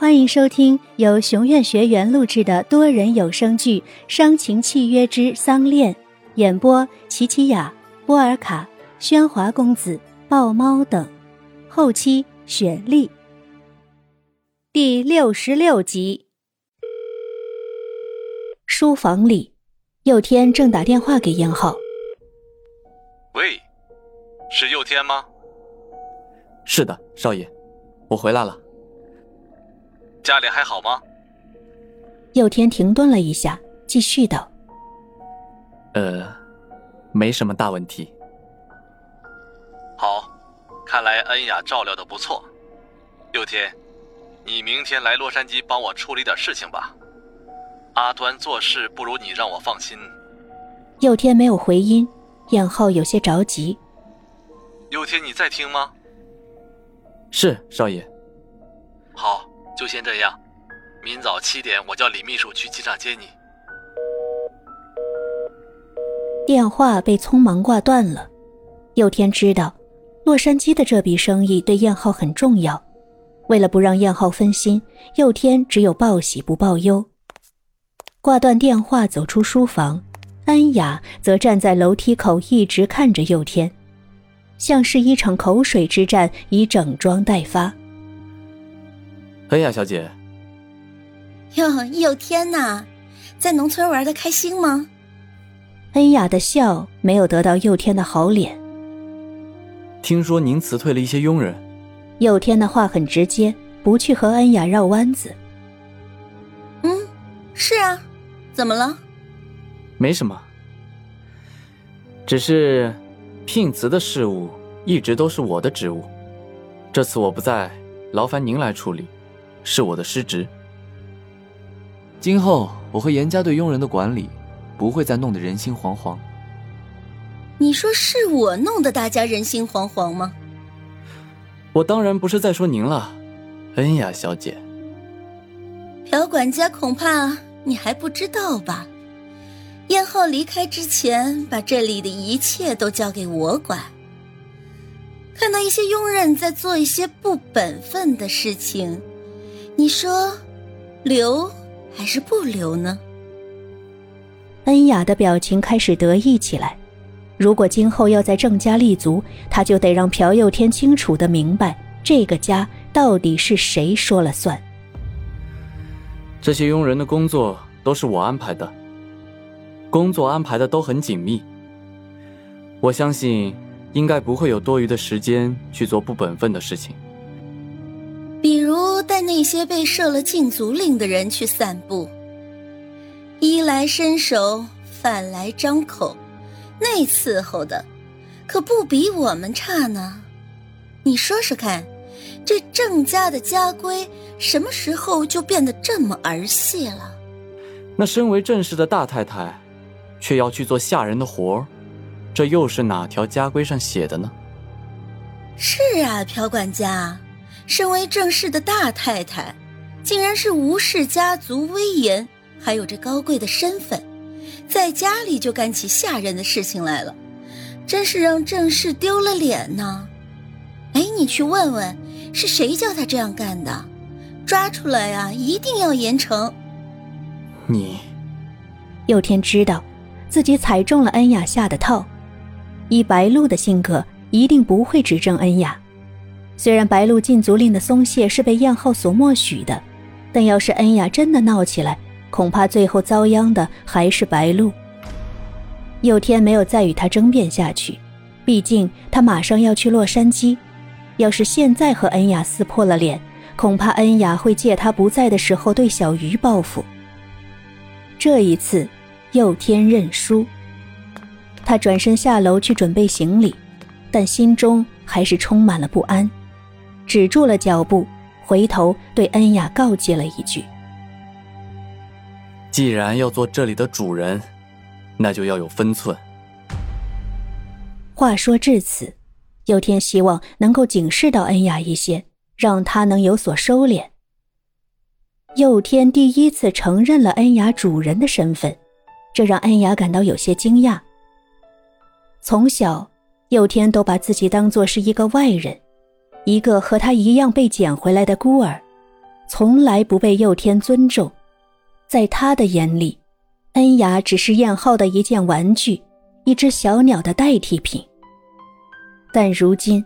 欢迎收听由熊院学员录制的多人有声剧《伤情契约之丧恋》，演播：琪琪雅、波尔卡、喧哗公子、豹猫等，后期雪莉。第六十六集。书房里，佑天正打电话给燕浩。喂，是佑天吗？是的，少爷，我回来了。家里还好吗？佑天停顿了一下，继续道：“呃，没什么大问题。好，看来恩雅照料的不错。佑天，你明天来洛杉矶帮我处理点事情吧。阿端做事不如你让我放心。”佑天没有回音，燕浩有些着急。佑天，你在听吗？是少爷。好。就先这样，明早七点我叫李秘书去机场接你。电话被匆忙挂断了。佑天知道，洛杉矶的这笔生意对燕浩很重要。为了不让燕浩分心，佑天只有报喜不报忧。挂断电话，走出书房，安雅则站在楼梯口，一直看着佑天，像是一场口水之战已整装待发。恩雅小姐，哟，佑天呐，在农村玩的开心吗？恩雅的笑没有得到佑天的好脸。听说您辞退了一些佣人。佑天的话很直接，不去和恩雅绕弯子。嗯，是啊，怎么了？没什么，只是聘辞的事务一直都是我的职务，这次我不在，劳烦您来处理。是我的失职。今后我会严加对佣人的管理，不会再弄得人心惶惶。你说是我弄得大家人心惶惶吗？我当然不是在说您了，恩雅小姐。朴管家，恐怕你还不知道吧？燕浩离开之前，把这里的一切都交给我管。看到一些佣人在做一些不本分的事情。你说，留还是不留呢？恩雅的表情开始得意起来。如果今后要在郑家立足，她就得让朴佑天清楚的明白，这个家到底是谁说了算。这些佣人的工作都是我安排的，工作安排的都很紧密。我相信，应该不会有多余的时间去做不本分的事情。那些被设了禁足令的人去散步，衣来伸手，饭来张口，那伺候的可不比我们差呢。你说说看，这郑家的家规什么时候就变得这么儿戏了？那身为正室的大太太，却要去做下人的活儿，这又是哪条家规上写的呢？是啊，朴管家。身为正室的大太太，竟然是无视家族威严，还有这高贵的身份，在家里就干起下人的事情来了，真是让正室丢了脸呢。哎，你去问问，是谁叫他这样干的？抓出来呀，一定要严惩。你，佑天知道，自己踩中了恩雅下的套，以白露的性格，一定不会指证恩雅。虽然白鹿禁足令的松懈是被燕浩所默许的，但要是恩雅真的闹起来，恐怕最后遭殃的还是白鹿。佑天没有再与他争辩下去，毕竟他马上要去洛杉矶，要是现在和恩雅撕破了脸，恐怕恩雅会借他不在的时候对小鱼报复。这一次，佑天认输。他转身下楼去准备行李，但心中还是充满了不安。止住了脚步，回头对恩雅告诫了一句：“既然要做这里的主人，那就要有分寸。”话说至此，佑天希望能够警示到恩雅一些，让她能有所收敛。佑天第一次承认了恩雅主人的身份，这让恩雅感到有些惊讶。从小，佑天都把自己当作是一个外人。一个和他一样被捡回来的孤儿，从来不被佑天尊重，在他的眼里，恩雅只是燕浩的一件玩具，一只小鸟的代替品。但如今，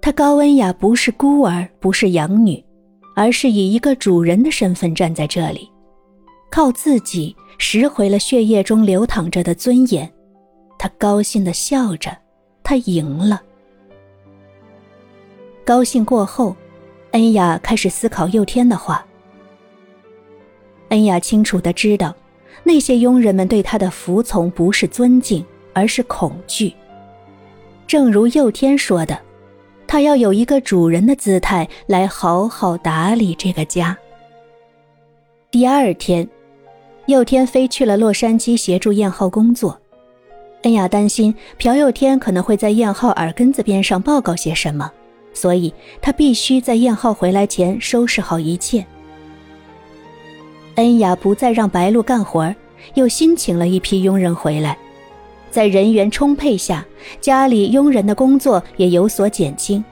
他高恩雅不是孤儿，不是养女，而是以一个主人的身份站在这里，靠自己拾回了血液中流淌着的尊严。他高兴的笑着，他赢了。高兴过后，恩雅开始思考佑天的话。恩雅清楚的知道，那些佣人们对他的服从不是尊敬，而是恐惧。正如佑天说的。他要有一个主人的姿态来好好打理这个家。第二天，佑天飞去了洛杉矶协助燕浩工作。恩雅担心朴佑天可能会在燕浩耳根子边上报告些什么，所以他必须在燕浩回来前收拾好一切。恩雅不再让白露干活，又新请了一批佣人回来。在人员充沛下，家里佣人的工作也有所减轻，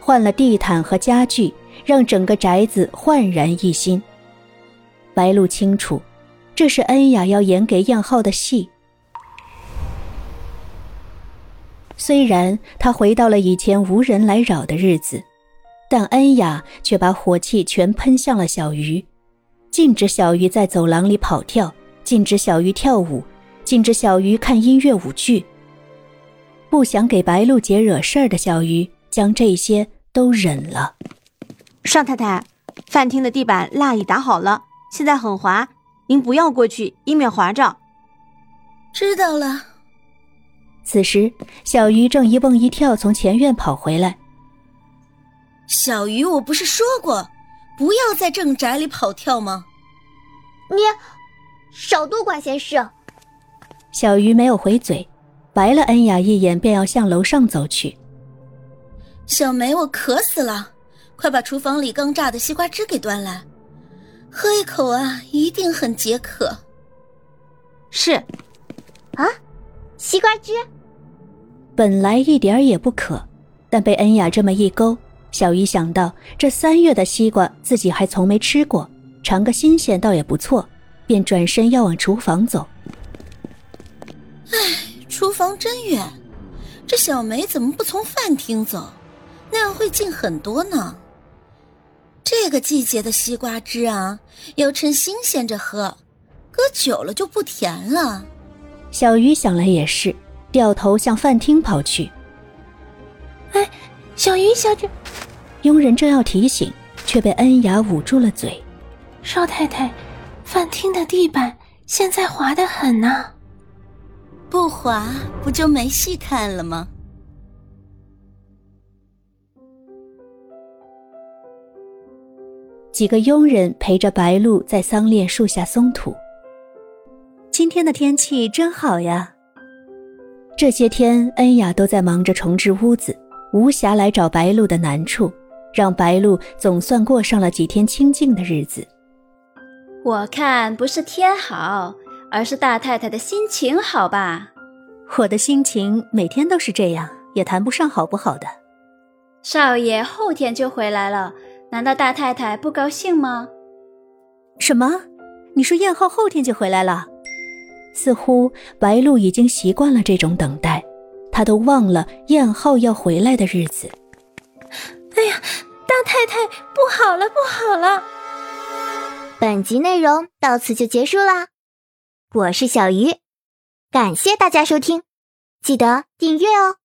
换了地毯和家具，让整个宅子焕然一新。白露清楚，这是恩雅要演给燕浩的戏。虽然他回到了以前无人来扰的日子，但恩雅却把火气全喷向了小鱼，禁止小鱼在走廊里跑跳，禁止小鱼跳舞。禁止小鱼看音乐舞剧。不想给白露姐惹事儿的小鱼，将这些都忍了。尚太太，饭厅的地板蜡已打好了，现在很滑，您不要过去，以免滑着。知道了。此时，小鱼正一蹦一跳从前院跑回来。小鱼，我不是说过，不要在正宅里跑跳吗？你少多管闲事。小鱼没有回嘴，白了恩雅一眼，便要向楼上走去。小梅，我渴死了，快把厨房里刚榨的西瓜汁给端来，喝一口啊，一定很解渴。是，啊，西瓜汁。本来一点也不渴，但被恩雅这么一勾，小鱼想到这三月的西瓜自己还从没吃过，尝个新鲜倒也不错，便转身要往厨房走。唉，厨房真远，这小梅怎么不从饭厅走？那样会近很多呢。这个季节的西瓜汁啊，要趁新鲜着喝，搁久了就不甜了。小鱼想了也是，掉头向饭厅跑去。哎，小云小姐，佣人正要提醒，却被恩雅捂住了嘴。少太太，饭厅的地板现在滑得很呢。不滑不就没戏看了吗？几个佣人陪着白露在桑恋树下松土。今天的天气真好呀。这些天，恩雅都在忙着重置屋子，无暇来找白露的难处，让白露总算过上了几天清静的日子。我看不是天好。而是大太太的心情好吧？我的心情每天都是这样，也谈不上好不好的。少爷后天就回来了，难道大太太不高兴吗？什么？你说燕浩后天就回来了？似乎白露已经习惯了这种等待，她都忘了燕浩要回来的日子。哎呀，大太太不好了，不好了！本集内容到此就结束啦。我是小鱼，感谢大家收听，记得订阅哦。